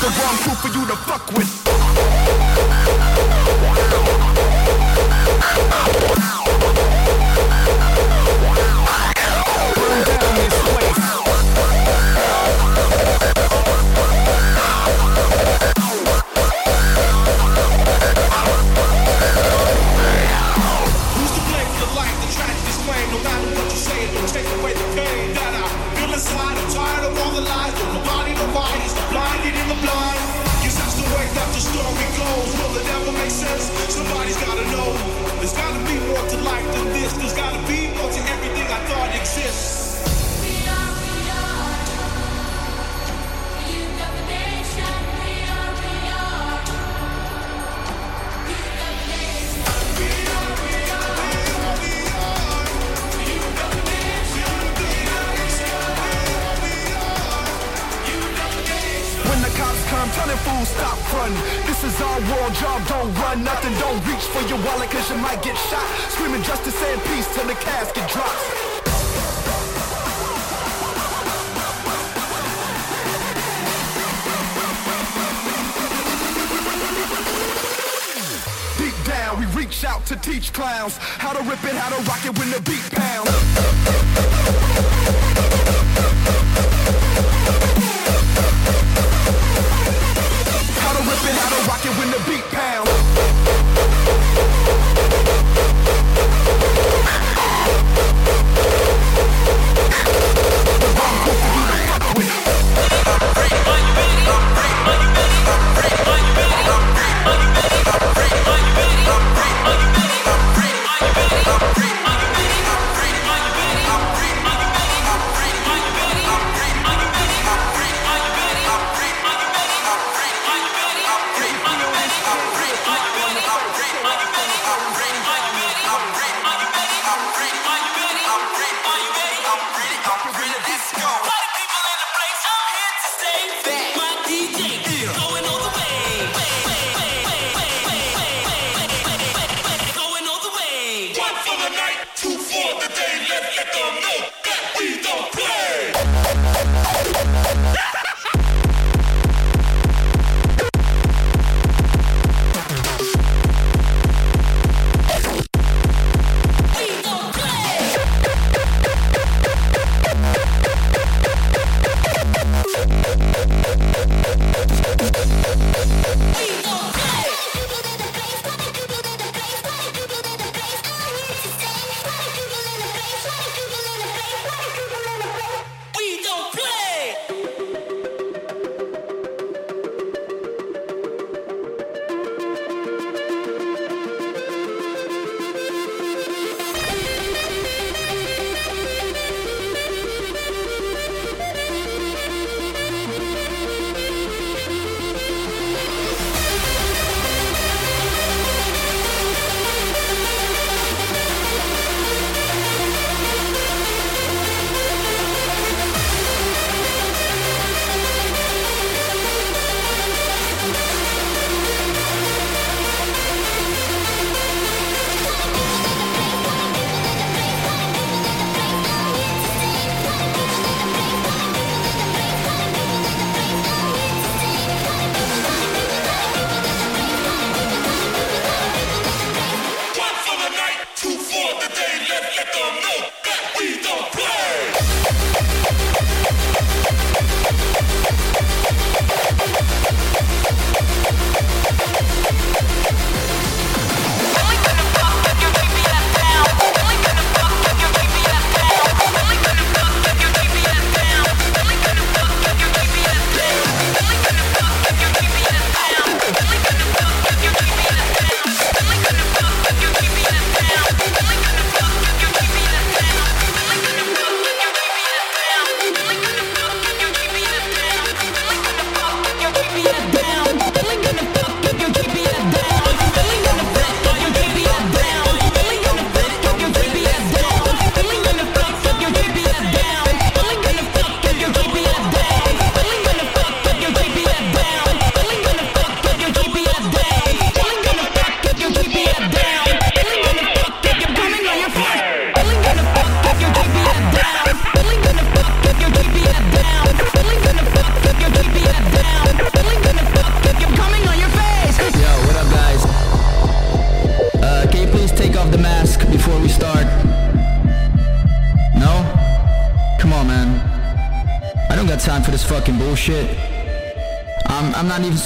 the wrong crew for you to fuck with. run. This is our world, y'all don't run. Nothing, don't reach for your wallet, cause you might get shot. Screaming justice and peace till the casket drops. Deep down, we reach out to teach clowns how to rip it, how to rock it when the beat pounds. when the beat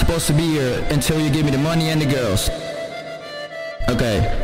supposed to be here until you give me the money and the girls. Okay,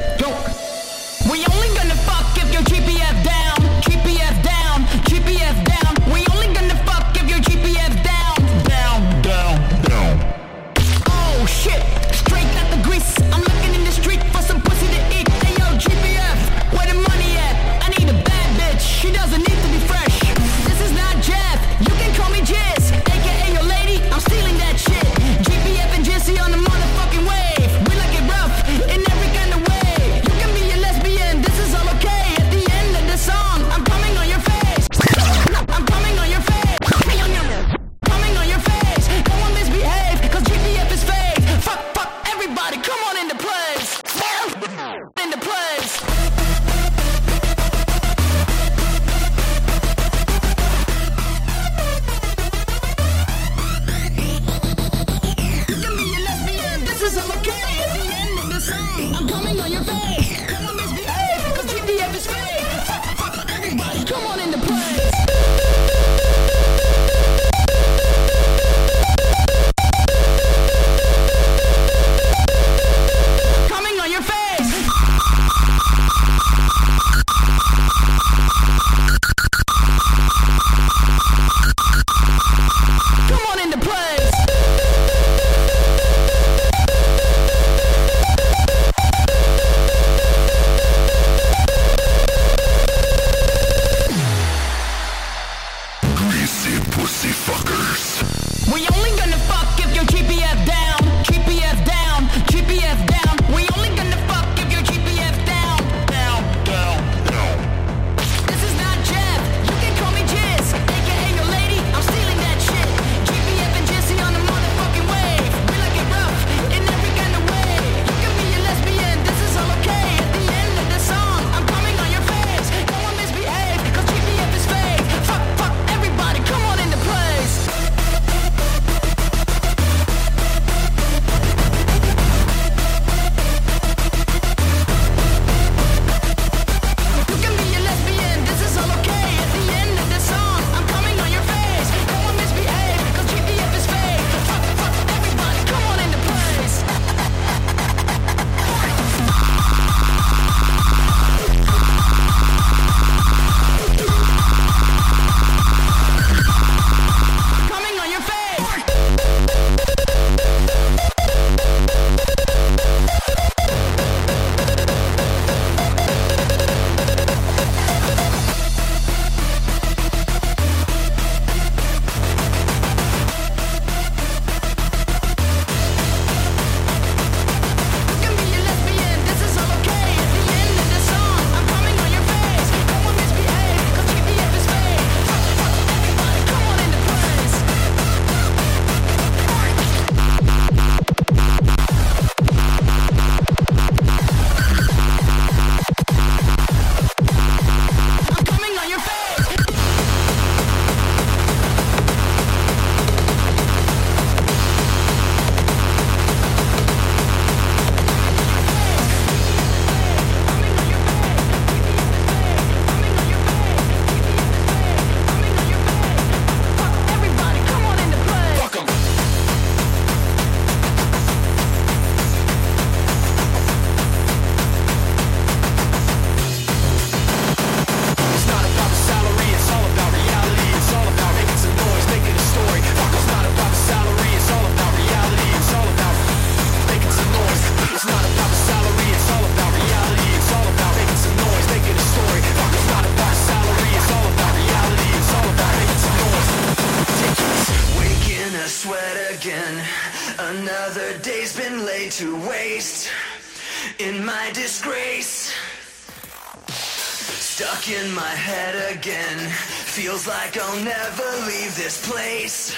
stuck in my head again. Feels like I'll never leave this place.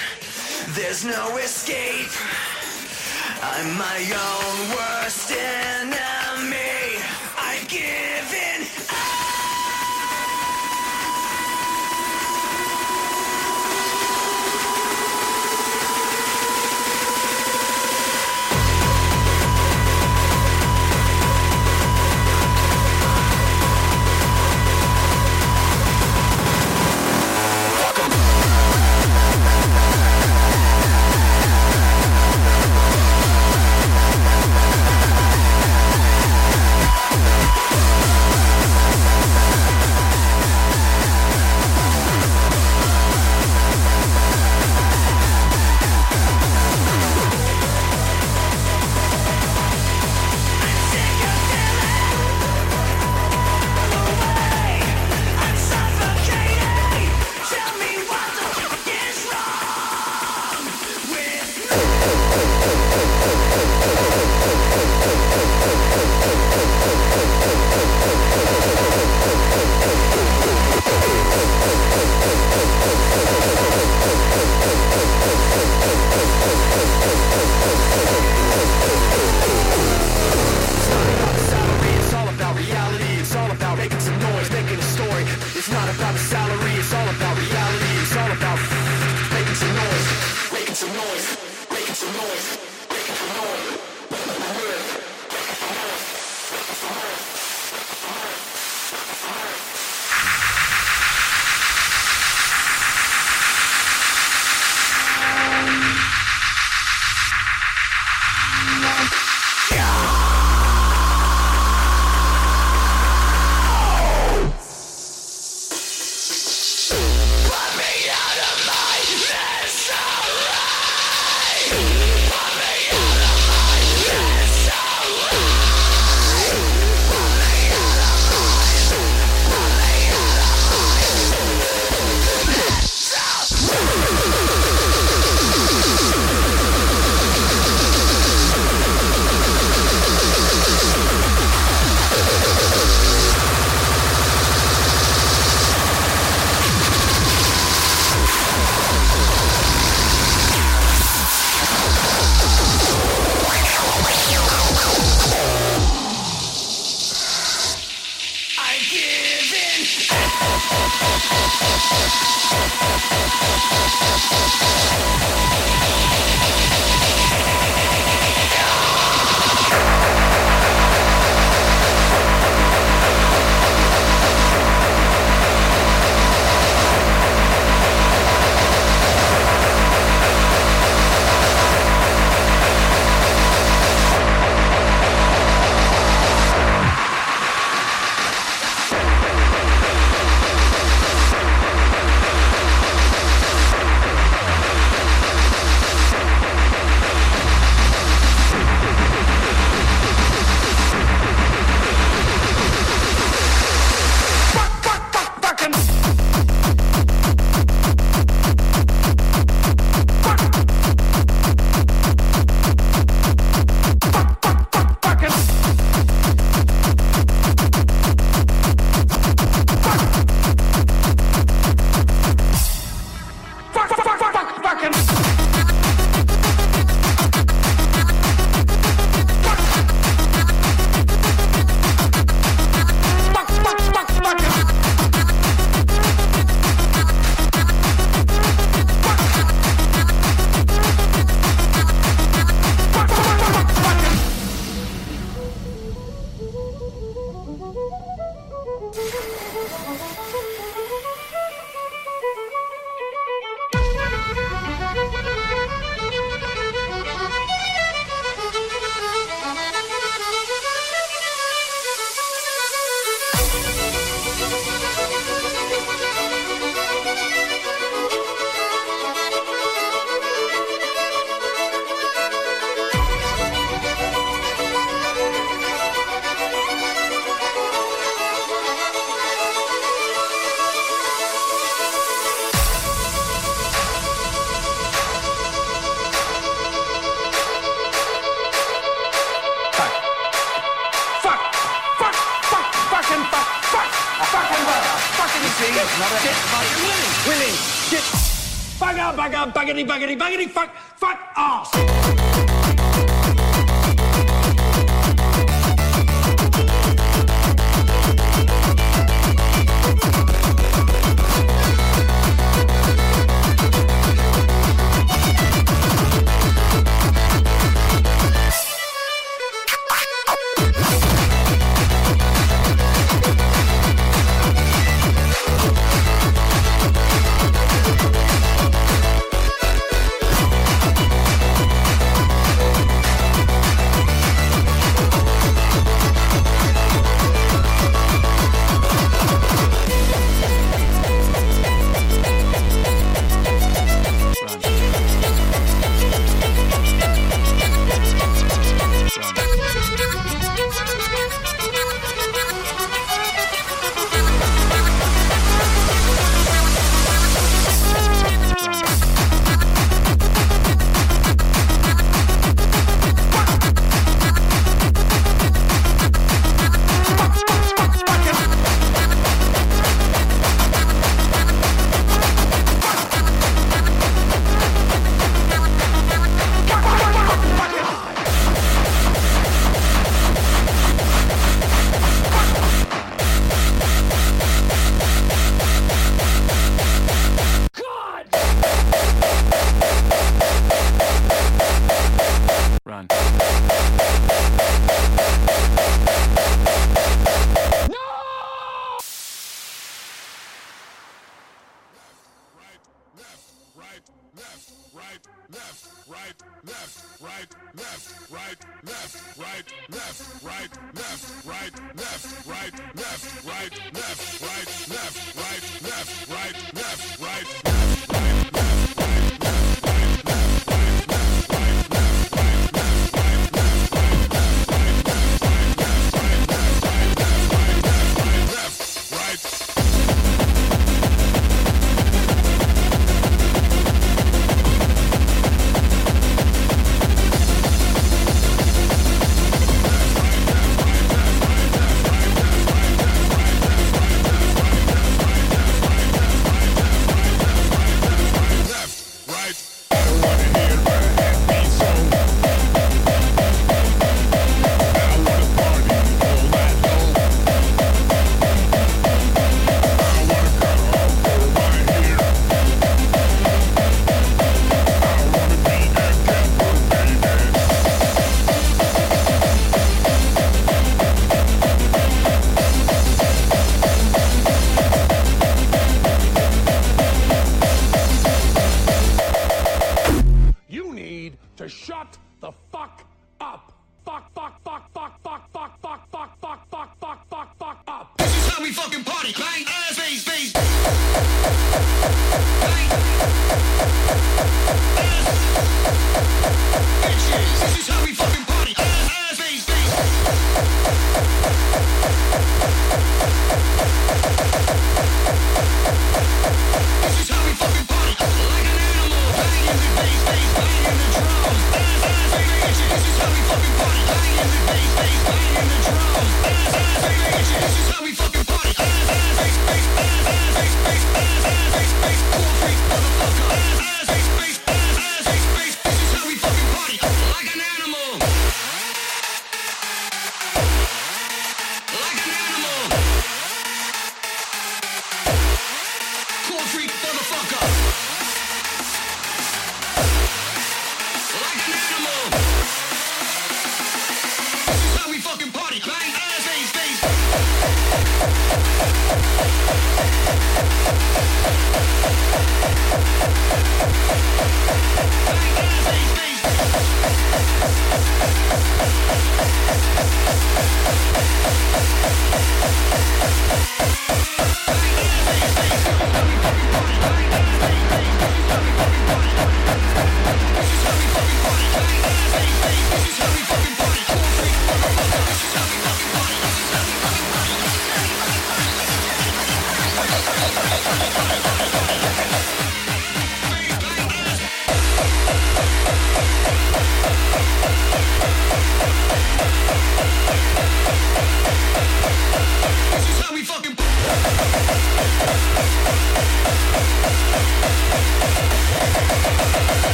There's no escape. I'm my own worst enemy. I give.